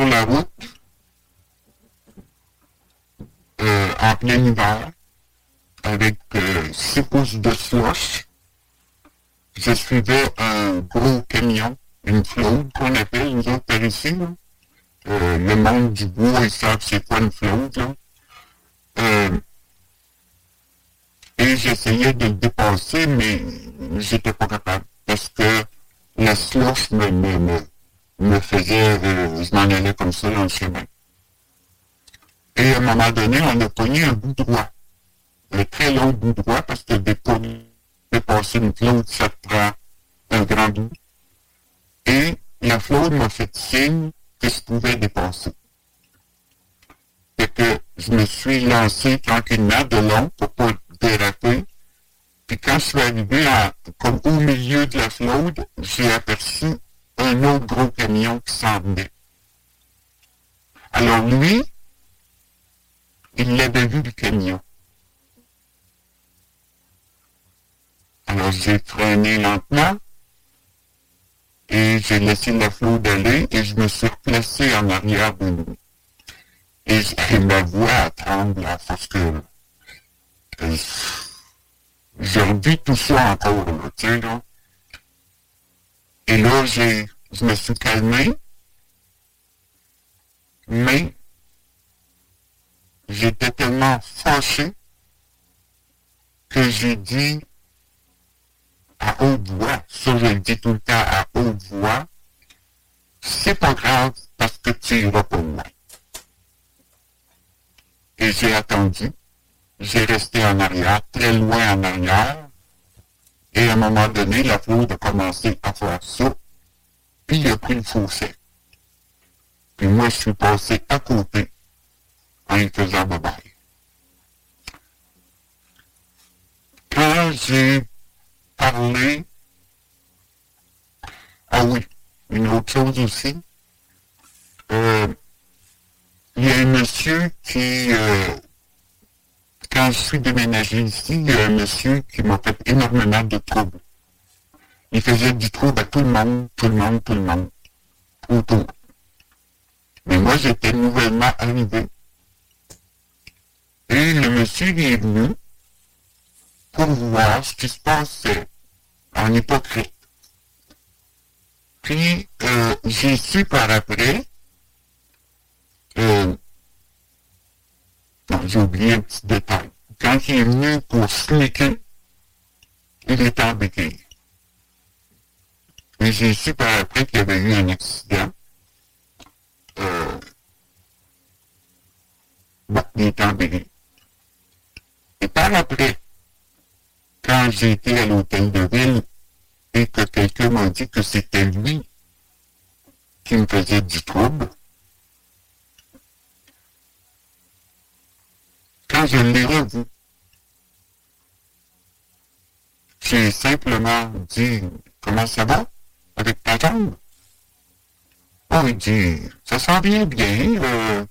Sur la route, euh, en plein hiver, avec euh, six pouces de slush, je suivais un gros camion, une flotte qu'on appelle, nous autres par ici, là. Euh, le monde du bois, ils savent c'est quoi une flotte, et j'essayais de le dépasser, mais j'étais pas capable. Parce que la slush me, me, me faisait, euh, je m'en allais comme ça dans le chemin. Et à un moment donné, on a pogné un bout droit. Un très long bout droit, parce que des dépasser une flotte, ça prend un grand bout. Et la flotte m'a fait signe que je pouvais dépasser. Fait que je me suis lancé tranquillement de long pour pas déraper. Puis quand je suis arrivé à, comme au milieu de la flotte, j'ai aperçu un autre gros camion qui s'en venait. Alors lui, il l'avait vu le camion. Alors j'ai freiné lentement et j'ai laissé la flotte aller et je me suis replacé en arrière de lui. Et, ma voix tremble à force que je revis tout ça encore, tu sais. Et là, je me suis calmé, mais j'étais tellement fâché que j'ai dit à haute voix, ça je le dis tout le temps à haute voix, c'est pas grave parce que tu iras pour moi. Et j'ai attendu. J'ai resté en arrière, très loin en arrière, et à un moment donné, la flotte a commencé à faire ça, puis il a pris le fossé. Puis moi, je suis passé à côté en faisant bye Quand j'ai parlé, ah oui, une autre chose aussi, euh, il y a un monsieur qui, euh, quand je suis déménagé ici, il y a un monsieur qui m'a fait énormément de troubles. Il faisait du trouble à tout le monde, tout le monde, tout le monde, autour. Mais moi, j'étais nouvellement arrivé. Et le monsieur est venu pour voir ce qui se passait en hypocrite. Puis, euh, j'ai su par après, euh, j'ai oublié un petit détail. Quand il est venu pour sneaker, il en béquille. Et j'ai su par après qu'il y avait eu un accident. Euh, il en béquille. Et par après, quand j'ai été à l'hôtel de ville et que quelqu'un m'a dit que c'était lui qui me faisait du trouble, quand je l'ai revu, j'ai simplement dit Comment ça va avec ta jambe? Oh, il dit Ça sent bien bien, euh,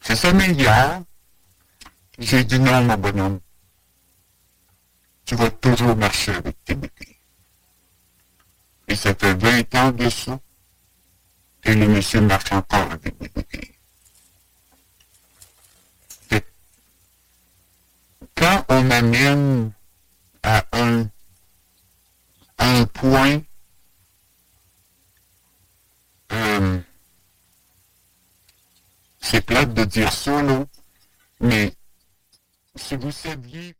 ça s'améliore. J'ai dit non, mon bonhomme. Tu vas toujours marcher avec tes béquilles. Et ça fait 20 ans de ça. Et le monsieur marche encore avec des béquilles. M'amène à un, un point euh, c'est plate de dire ça, mais si vous saviez